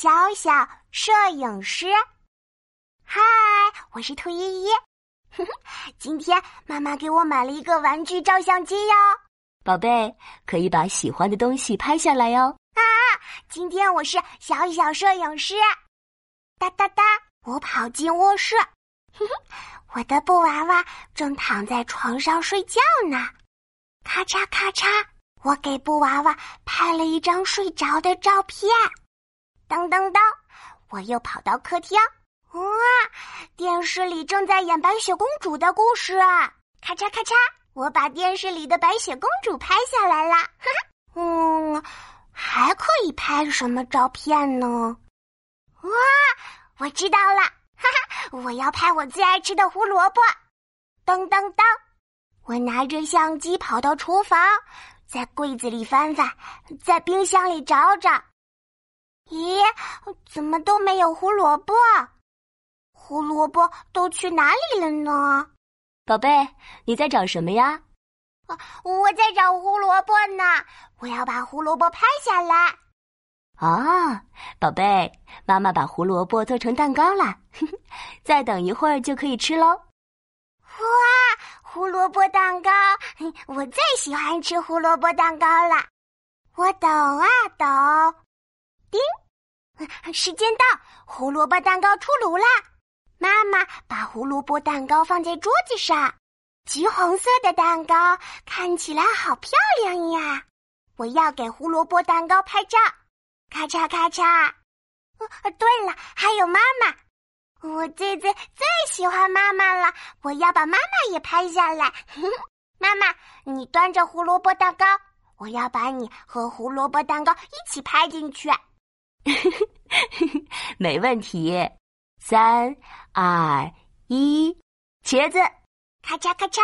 小小摄影师，嗨，我是兔依依。今天妈妈给我买了一个玩具照相机哟，宝贝，可以把喜欢的东西拍下来哟。啊，今天我是小小摄影师。哒哒哒，我跑进卧室，我的布娃娃正躺在床上睡觉呢。咔嚓咔嚓，我给布娃娃拍了一张睡着的照片。当当当！我又跑到客厅，哇！电视里正在演白雪公主的故事，咔嚓咔嚓！我把电视里的白雪公主拍下来了。嗯，还可以拍什么照片呢？哇！我知道了，哈哈！我要拍我最爱吃的胡萝卜。当当当！我拿着相机跑到厨房，在柜子里翻翻，在冰箱里找找。咦，怎么都没有胡萝卜？胡萝卜都去哪里了呢？宝贝，你在找什么呀？啊，我在找胡萝卜呢！我要把胡萝卜拍下来。啊，宝贝，妈妈把胡萝卜做成蛋糕了，再等一会儿就可以吃喽。哇，胡萝卜蛋糕！我最喜欢吃胡萝卜蛋糕了。我抖啊抖。叮，时间到，胡萝卜蛋糕出炉啦！妈妈把胡萝卜蛋糕放在桌子上，橘红色的蛋糕看起来好漂亮呀！我要给胡萝卜蛋糕拍照，咔嚓咔嚓。对了，还有妈妈，我最最最喜欢妈妈了，我要把妈妈也拍下来。妈妈，你端着胡萝卜蛋糕，我要把你和胡萝卜蛋糕一起拍进去。没问题，三二一，茄子，咔嚓咔嚓，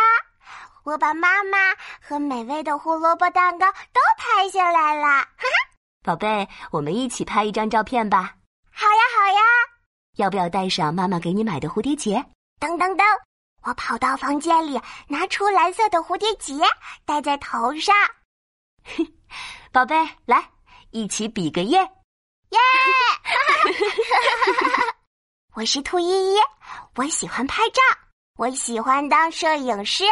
我把妈妈和美味的胡萝卜蛋糕都拍下来了。哈哈，宝贝，我们一起拍一张照片吧。好呀好呀，要不要带上妈妈给你买的蝴蝶结？噔噔噔，我跑到房间里，拿出蓝色的蝴蝶结，戴在头上。宝贝，来，一起比个耶！耶！我是兔依依，我喜欢拍照，我喜欢当摄影师。